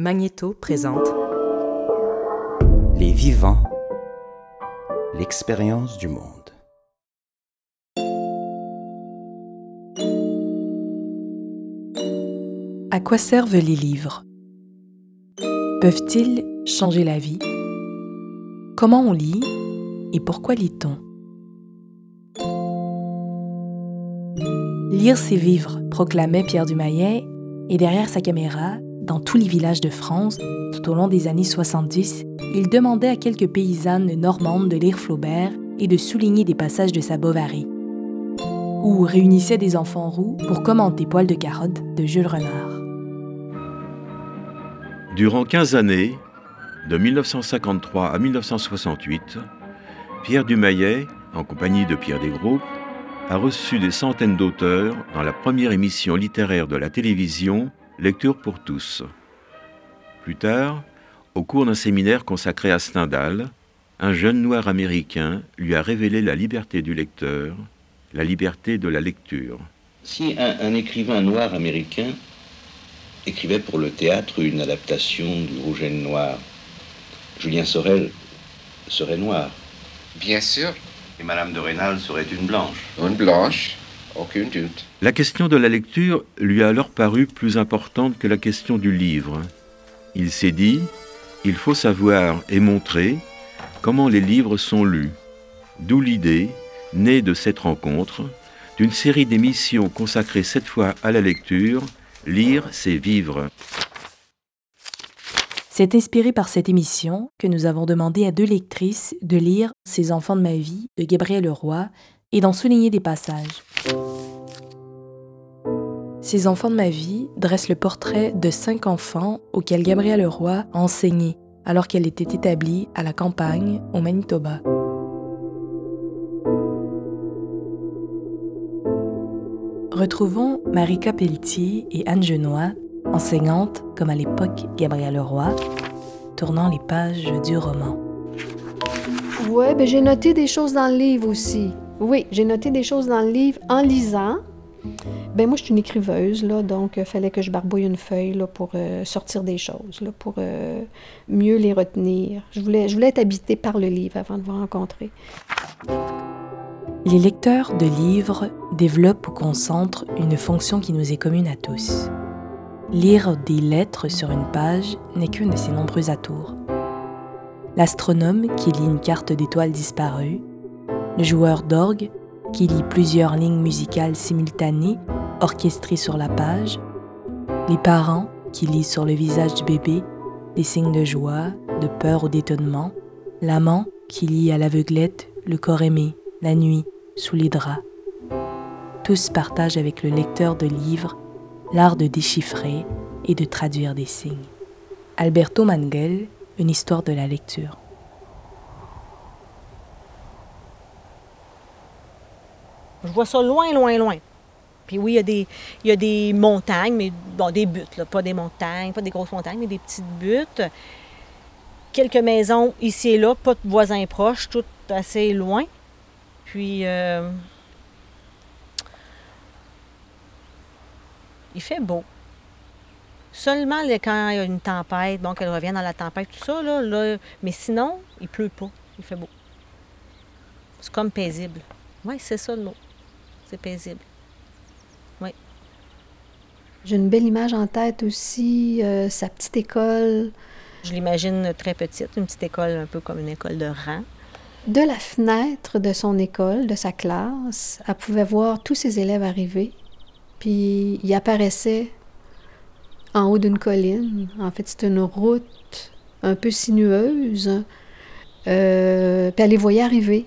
Magnéto présente Les vivants, l'expérience du monde. À quoi servent les livres? Peuvent-ils changer la vie? Comment on lit et pourquoi lit-on? Lire c'est vivre, proclamait Pierre Dumayet, et derrière sa caméra, dans tous les villages de France, tout au long des années 70, il demandait à quelques paysannes normandes de lire Flaubert et de souligner des passages de sa Bovary. Ou réunissait des enfants roux pour commenter Poil de carotte de Jules Renard. Durant 15 années, de 1953 à 1968, Pierre Dumayet, en compagnie de Pierre Desgroupes, a reçu des centaines d'auteurs dans la première émission littéraire de la télévision Lecture pour tous. Plus tard, au cours d'un séminaire consacré à Stendhal, un jeune noir américain lui a révélé la liberté du lecteur, la liberté de la lecture. Si un, un écrivain noir américain écrivait pour le théâtre une adaptation du Rouge et le Noir, Julien Sorel serait noir. Bien sûr. Et Madame de Rênal serait une blanche. Une blanche. La question de la lecture lui a alors paru plus importante que la question du livre. Il s'est dit, il faut savoir et montrer comment les livres sont lus. D'où l'idée, née de cette rencontre, d'une série d'émissions consacrées cette fois à la lecture, Lire, c'est vivre. C'est inspiré par cette émission que nous avons demandé à deux lectrices de lire Ces enfants de ma vie de Gabriel Leroy et d'en souligner des passages. Ces enfants de ma vie dressent le portrait de cinq enfants auxquels Gabrielle Leroy a enseigné alors qu'elle était établie à la campagne au Manitoba. Retrouvons Marika Pelletier et Anne Genois, enseignantes comme à l'époque Gabrielle Leroy, tournant les pages du roman. Ouais, ben j'ai noté des choses dans le livre aussi. Oui, j'ai noté des choses dans le livre en lisant. Ben moi, je suis une écriveuse, là, donc il fallait que je barbouille une feuille là, pour euh, sortir des choses, là, pour euh, mieux les retenir. Je voulais, je voulais être habitée par le livre avant de vous rencontrer. Les lecteurs de livres développent ou concentrent une fonction qui nous est commune à tous. Lire des lettres sur une page n'est qu'un de ses nombreux atours. L'astronome qui lit une carte d'étoiles disparues, le joueur d'orgue qui lit plusieurs lignes musicales simultanées orchestrées sur la page, les parents qui lisent sur le visage du bébé des signes de joie, de peur ou d'étonnement, l'amant qui lit à l'aveuglette le corps aimé, la nuit, sous les draps. Tous partagent avec le lecteur de livres l'art de déchiffrer et de traduire des signes. Alberto Mangel, Une histoire de la lecture. Je vois ça loin, loin, loin. Puis oui, il y a des, il y a des montagnes, mais bon, des buttes, là, pas des montagnes, pas des grosses montagnes, mais des petites buttes. Quelques maisons ici et là, pas de voisins proches, tout assez loin. Puis, euh, il fait beau. Seulement quand il y a une tempête, bon, qu'elle revient dans la tempête, tout ça, là, là, mais sinon, il pleut pas, il fait beau. C'est comme paisible. Oui, c'est ça le mot. C'est paisible. Oui. J'ai une belle image en tête aussi, euh, sa petite école. Je l'imagine très petite, une petite école un peu comme une école de rang. De la fenêtre de son école, de sa classe, elle pouvait voir tous ses élèves arriver. Puis il apparaissait en haut d'une colline. En fait, c'était une route un peu sinueuse. Euh, puis elle les voyait arriver.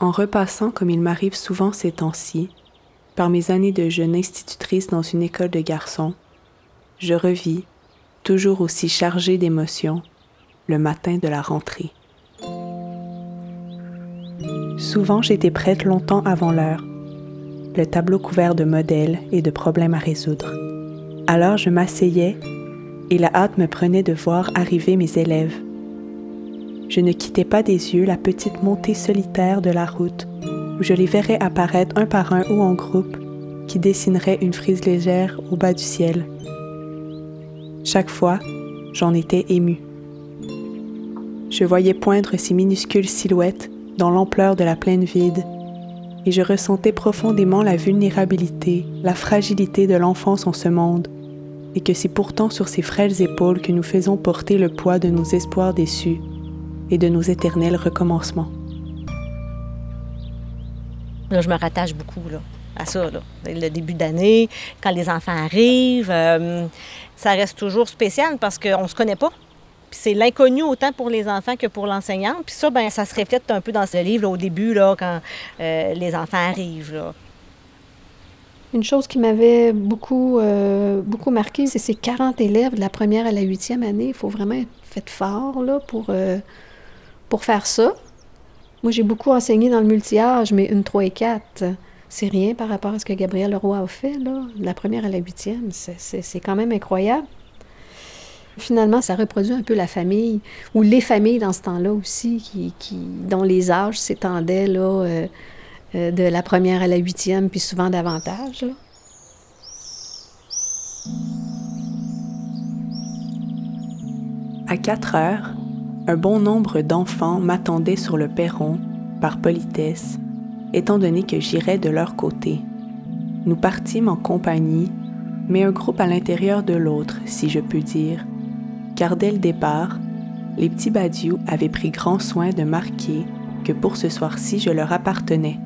En repassant, comme il m'arrive souvent ces temps-ci, par mes années de jeune institutrice dans une école de garçons, je revis, toujours aussi chargée d'émotions, le matin de la rentrée. Souvent, j'étais prête longtemps avant l'heure, le tableau couvert de modèles et de problèmes à résoudre. Alors je m'asseyais et la hâte me prenait de voir arriver mes élèves. Je ne quittais pas des yeux la petite montée solitaire de la route où je les verrais apparaître un par un ou en groupe qui dessinerait une frise légère au bas du ciel. Chaque fois, j'en étais émue. Je voyais poindre ces minuscules silhouettes dans l'ampleur de la plaine vide, et je ressentais profondément la vulnérabilité, la fragilité de l'enfance en ce monde, et que c'est pourtant sur ces frêles épaules que nous faisons porter le poids de nos espoirs déçus et de nos éternels recommencements. Là, je me rattache beaucoup là, à ça. Là. Le début d'année, quand les enfants arrivent, euh, ça reste toujours spécial parce qu'on ne se connaît pas. Puis c'est l'inconnu autant pour les enfants que pour l'enseignante. Puis ça, ben, ça se reflète un peu dans ce livre au début, là, quand euh, les enfants arrivent. Là. Une chose qui m'avait beaucoup, euh, beaucoup marqué, c'est ces 40 élèves de la première à la huitième année. Il faut vraiment être fait fort là, pour, euh, pour faire ça. Moi, j'ai beaucoup enseigné dans le multi-âge, mais une 3 et 4, c'est rien par rapport à ce que Gabriel Leroy a fait, de la première à la huitième. C'est quand même incroyable. Finalement, ça reproduit un peu la famille, ou les familles dans ce temps-là aussi, qui, qui, dont les âges s'étendaient euh, euh, de la première à la huitième, puis souvent davantage. À 4 heures, un bon nombre d'enfants m'attendaient sur le perron, par politesse, étant donné que j'irais de leur côté. Nous partîmes en compagnie, mais un groupe à l'intérieur de l'autre, si je puis dire, car dès le départ, les petits badiou avaient pris grand soin de marquer que pour ce soir-ci je leur appartenais.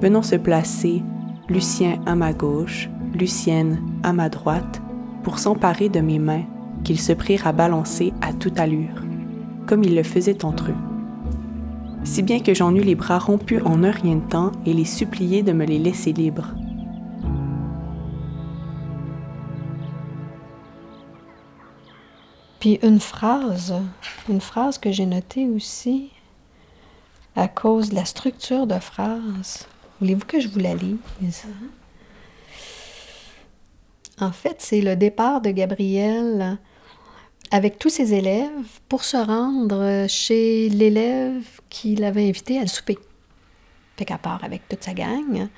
Venons se placer, Lucien à ma gauche, Lucienne à ma droite, pour s'emparer de mes mains qu'ils se prirent à balancer à toute allure, comme ils le faisaient entre eux. Si bien que j'en eus les bras rompus en un rien de temps et les suppliai de me les laisser libres. Puis une phrase, une phrase que j'ai notée aussi à cause de la structure de phrase. Voulez-vous que je vous la lise? En fait, c'est le départ de Gabriel avec tous ses élèves pour se rendre chez l'élève qui l'avait invité à souper. Fait qu'à part avec toute sa gang,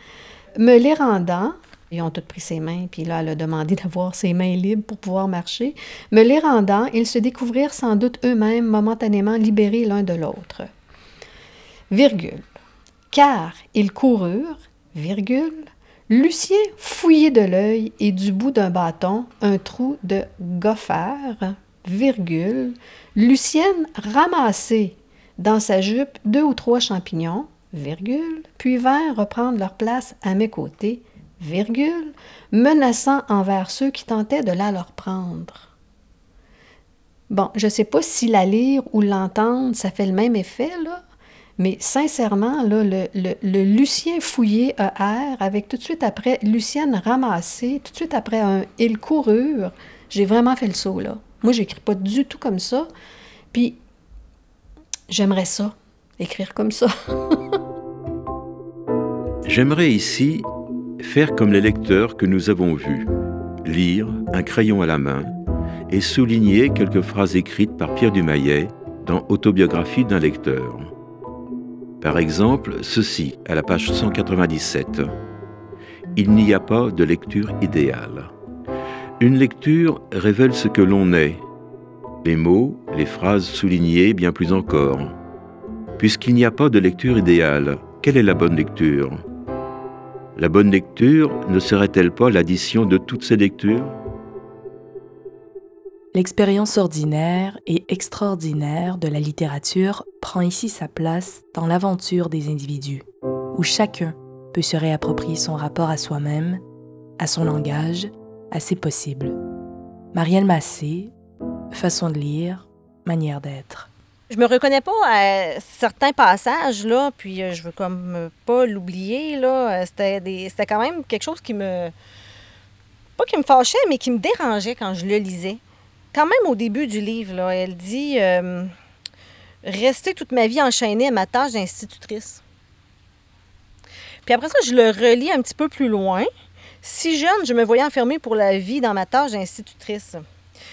me les rendant, ils ont tous pris ses mains, puis là, elle a demandé d'avoir ses mains libres pour pouvoir marcher. Me les rendant, ils se découvrirent sans doute eux-mêmes momentanément libérés l'un de l'autre. Virgule. Car ils coururent, virgule, Lucien fouillait de l'œil et du bout d'un bâton un trou de gopher, virgule, Lucienne ramassait dans sa jupe deux ou trois champignons, virgule, puis vint reprendre leur place à mes côtés, virgule, menaçant envers ceux qui tentaient de la leur prendre. Bon, je ne sais pas si la lire ou l'entendre, ça fait le même effet, là, mais sincèrement, là, le, le, Lucien fouillé ER, avec tout de suite après Lucienne ramassée, tout de suite après un Il courure, j'ai vraiment fait le saut, là. Moi, j'écris pas du tout comme ça. Puis, j'aimerais ça, écrire comme ça. J'aimerais ici faire comme les lecteurs que nous avons vus, lire un crayon à la main et souligner quelques phrases écrites par Pierre Dumayet dans Autobiographie d'un lecteur. Par exemple, ceci à la page 197. Il n'y a pas de lecture idéale. Une lecture révèle ce que l'on est, les mots, les phrases soulignées bien plus encore. Puisqu'il n'y a pas de lecture idéale, quelle est la bonne lecture? La bonne lecture ne serait-elle pas l'addition de toutes ces lectures? L'expérience ordinaire et extraordinaire de la littérature prend ici sa place dans l'aventure des individus, où chacun peut se réapproprier son rapport à soi-même, à son langage, à ses possibles. Marielle Massé, façon de lire, manière d'être. Je me reconnais pas à certains passages, là, puis euh, je veux comme pas l'oublier, là. Euh, c'était, des, c'était quand même quelque chose qui me... Pas qui me fâchait, mais qui me dérangeait quand je le lisais. Quand même au début du livre, elle dit euh, Rester toute ma vie enchaînée à ma tâche d'institutrice. Puis après ça, je le relis un petit peu plus loin. Si jeune, je me voyais enfermée pour la vie dans ma tâche d'institutrice.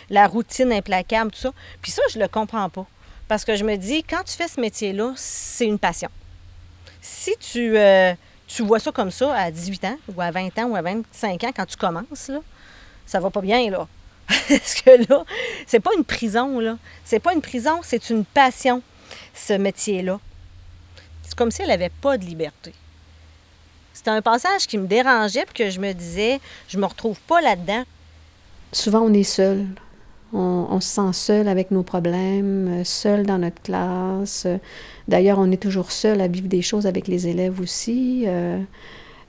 La routine implacable, tout ça. Puis ça, je le comprends pas. Parce que je me dis, quand tu fais ce métier-là, c'est une passion. Si tu, euh, vois ça comme ça à 18 ans, ou à 20 ans, ou à 25 ans, quand tu commences, là, ça va pas bien, là. Parce que là, c'est pas une prison, là. C'est pas une prison, c'est une passion, ce métier-là. C'est comme si elle n'avait pas de liberté. C'était un passage qui me dérangeait, puis que je me disais, je me retrouve pas là-dedans. Souvent, on est seul. On, se sent seul avec nos problèmes, seul dans notre classe. D'ailleurs, on est toujours seul à vivre des choses avec les élèves aussi. Euh,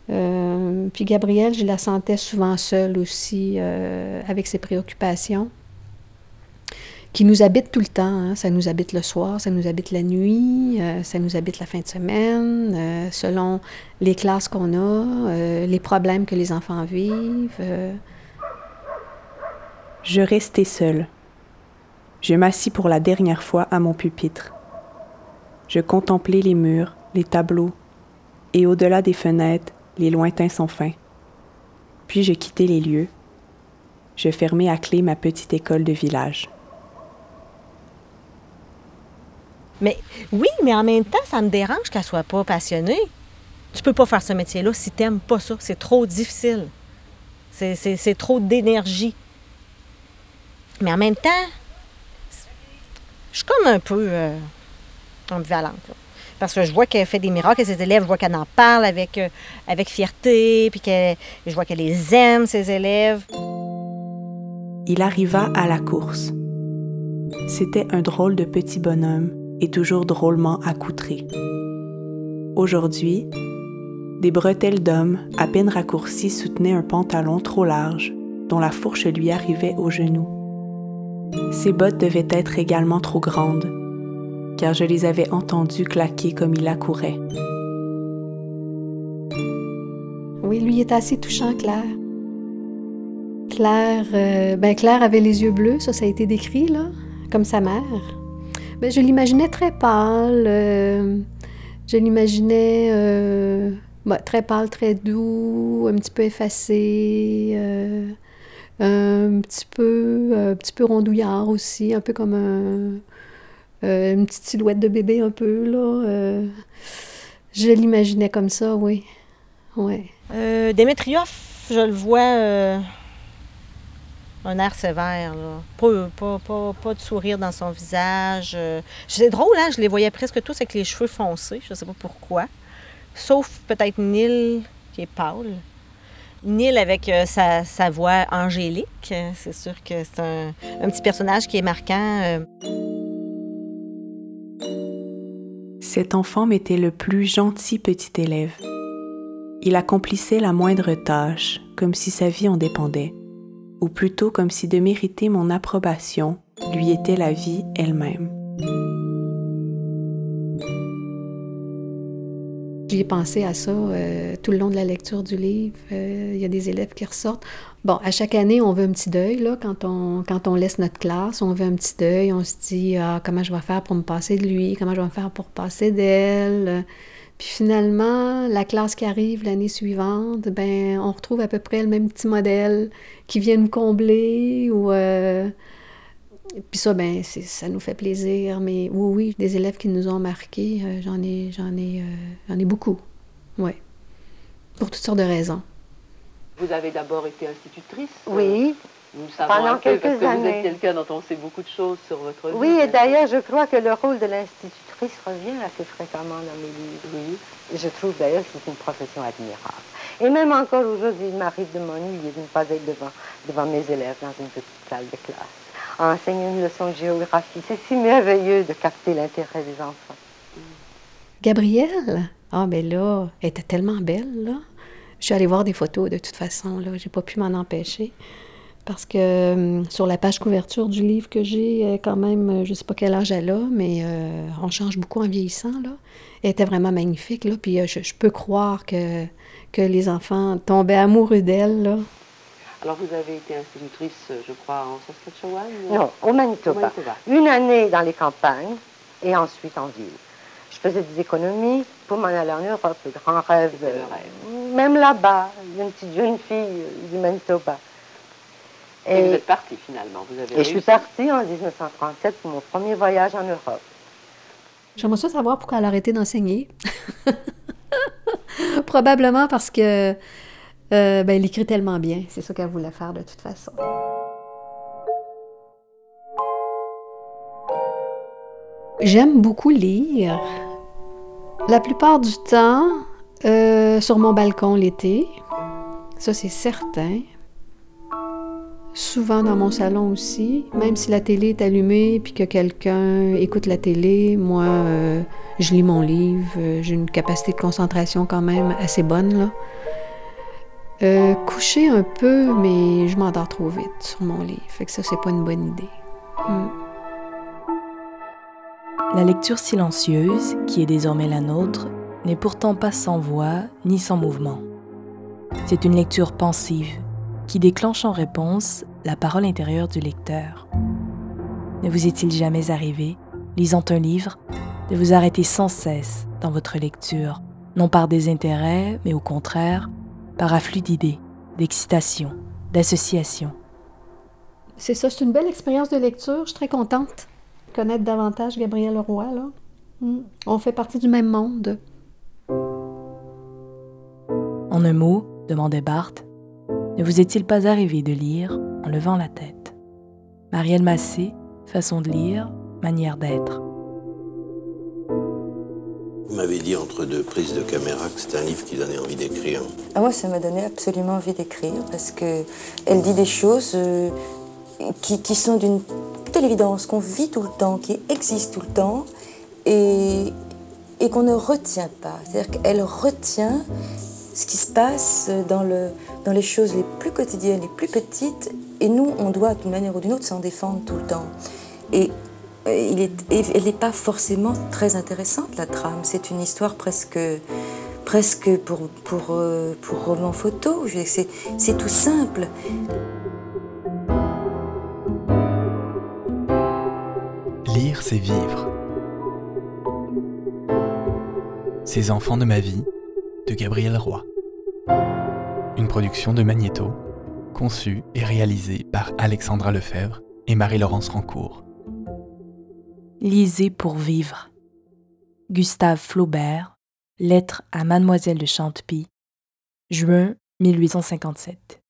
euh, puis Gabrielle, je la sentais souvent seule aussi euh, avec ses préoccupations qui nous habitent tout le temps. Hein. Ça nous habite le soir, ça nous habite la nuit, euh, ça nous habite la fin de semaine, euh, selon les classes qu'on a, euh, les problèmes que les enfants vivent. Je restais seule. Je m'assis pour la dernière fois à mon pupitre. Je contemplais les murs, les tableaux, et au-delà des fenêtres, les lointains sans fin. Puis je quittai les lieux. Je fermai à clé ma petite école de village. Mais oui, mais en même temps, ça me dérange qu'elle soit pas passionnée. Tu peux pas faire ce métier-là si t'aimes pas ça. C'est trop difficile. C'est, trop d'énergie. Mais en même temps, je suis comme un peu euh, ambivalente. Parce que je vois qu'elle fait des miracles à ses élèves, je vois qu'elle en parle avec, euh, avec fierté, puis je vois qu'elle les aime, ses élèves. Il arriva à la course. C'était un drôle de petit bonhomme et toujours drôlement accoutré. Aujourd'hui, des bretelles d'homme à peine raccourcies soutenaient un pantalon trop large dont la fourche lui arrivait aux genoux. Ses bottes devaient être également trop grandes, car je les avais entendues claquer comme il accourait. Oui, lui était assez touchant, Claire. Claire, euh, ben Claire avait les yeux bleus, ça, ça a été décrit, là, comme sa mère. Ben, je l'imaginais très pâle. euh, je l'imaginais euh, ben, très pâle, très doux, un petit peu effacé, euh, un petit peu, petit peu rondouillard aussi, un peu comme un- une petite silhouette de bébé un peu, là. je l'imaginais comme ça, oui. Ouais. Démétrioff, je le vois un air sévère, là. Pas, pas, pas, pas de sourire dans son visage. euh. C'est drôle, hein? Je les voyais presque tous avec les cheveux foncés, je sais pas pourquoi. Sauf peut-être Neil, qui est pâle. Neil avec euh, sa, sa voix angélique. euh, C'est sûr que c'est un, un petit personnage qui est marquant. euh. Cet enfant m'était le plus gentil petit élève. Il accomplissait la moindre tâche, comme si sa vie en dépendait, ou plutôt comme si de mériter mon approbation lui était la vie elle-même. J'y ai pensé à ça euh, tout le long de la lecture du livre. Euh, Il y a des élèves qui ressortent. Bon, à chaque année, on veut un petit deuil, là, quand on, quand on laisse notre classe, on veut un petit deuil. On se dit, ah, comment je vais faire pour me passer de lui? Comment je vais faire pour passer d'elle? Puis finalement, la classe qui arrive l'année suivante, ben, on retrouve à peu près le même petit modèle qui vient nous combler ou... euh, puis ça, ben, c'est- ça nous fait plaisir. Mais oui, oui, des élèves qui nous ont marqués, euh, j'en ai, j'en ai, euh, j'en ai beaucoup. Oui. Pour toutes sortes de raisons. Vous avez d'abord été institutrice. Oui, Nous savons pendant un peu parce quelques que vous années. êtes quelqu'un dont on sait beaucoup de choses sur votre vie. oui, et d'ailleurs, je crois que le rôle de l'institutrice revient assez fréquemment dans mes livres. Oui. Je trouve d'ailleurs que c'est une profession admirable. Et même encore aujourd'hui, il m'arrive de m'ennuyer de ne pas être devant, devant mes élèves dans une petite salle de classe. À enseigner une leçon de géographie, c'est si merveilleux de capter l'intérêt des enfants. Gabrielle, ah ben là, elle était tellement belle, là. Je suis allée voir des photos de toute façon, là. J'ai pas pu m'en empêcher. Parce que hum, sur la page couverture du livre que j'ai, euh, quand même, euh, je sais pas quel âge elle a, mais euh, on change beaucoup en vieillissant, là. Elle était vraiment magnifique, là. Puis euh, je, je peux croire que, que les enfants tombaient amoureux d'elle, là. Alors vous avez été institutrice, euh, je crois, en Saskatchewan Non, au Manitoba. Au Manitoba. Une année dans les campagnes et ensuite en ville. Je faisais des économies pour m'en aller en Europe, le grand rêve. Le euh, Même là-bas, une petite jeune fille euh, du Manitoba. Et, vous êtes partie finalement. Et je suis partie en 1937 pour mon premier voyage en Europe. J'aimerais ça savoir pourquoi elle a arrêté d'enseigner. Probablement parce que euh, ben, elle écrit tellement bien. C'est ça qu'elle voulait faire de toute façon. J'aime beaucoup lire. La plupart du temps, euh, sur mon balcon l'été, ça c'est certain. Souvent dans mon salon aussi, même si la télé est allumée puis que quelqu'un écoute la télé, moi euh, je lis mon livre, euh, j'ai une capacité de concentration quand même assez bonne là. Euh, coucher un peu, mais je m'endors trop vite sur mon livre. Fait que ça, c'est pas une bonne idée. Hmm. La lecture silencieuse, qui est désormais la nôtre, n'est pourtant pas sans voix ni sans mouvement. C'est une lecture pensive qui déclenche en réponse la parole intérieure du lecteur. Ne vous est-il jamais arrivé, lisant un livre, de vous arrêter sans cesse dans votre lecture, non par désintérêt, mais au contraire, par afflux d'idées, d'excitation, d'association? C'est ça, c'est une belle expérience de lecture. Je suis très contente de connaître davantage Gabriel Leroy. Là. Hmm. On fait partie du même monde. En un mot, demandait Barthes, ne vous est-il pas arrivé de lire en levant la tête Marielle Massé, façon de lire, manière d'être. Vous m'avez dit entre deux prises de caméra que c'était un livre qui donnait envie d'écrire. Ah, moi, ça m'a donné absolument envie d'écrire parce que elle dit des choses euh, qui, qui, sont d'une telle évidence, qu'on vit tout le temps, qui existent tout le temps et, et qu'on ne retient pas. C'est-à-dire qu'elle retient ce qui se passe dans, le, dans les choses les plus quotidiennes, les plus petites, et nous, on doit d'une manière ou d'une autre s'en défendre tout le temps. Et elle n'est pas forcément très intéressante, la trame. C'est une histoire presque, presque pour, pour, euh, pour roman photo. C'est tout simple. Lire, c'est vivre. Ces enfants de ma vie, de Gabriel Roy. Une production de Magnéto, conçue et réalisée par Alexandra Lefebvre et Marie-Laurence Rancourt. Lisez pour vivre. Gustave Flaubert, Lettre à Mademoiselle de Chantepie, juin 1857.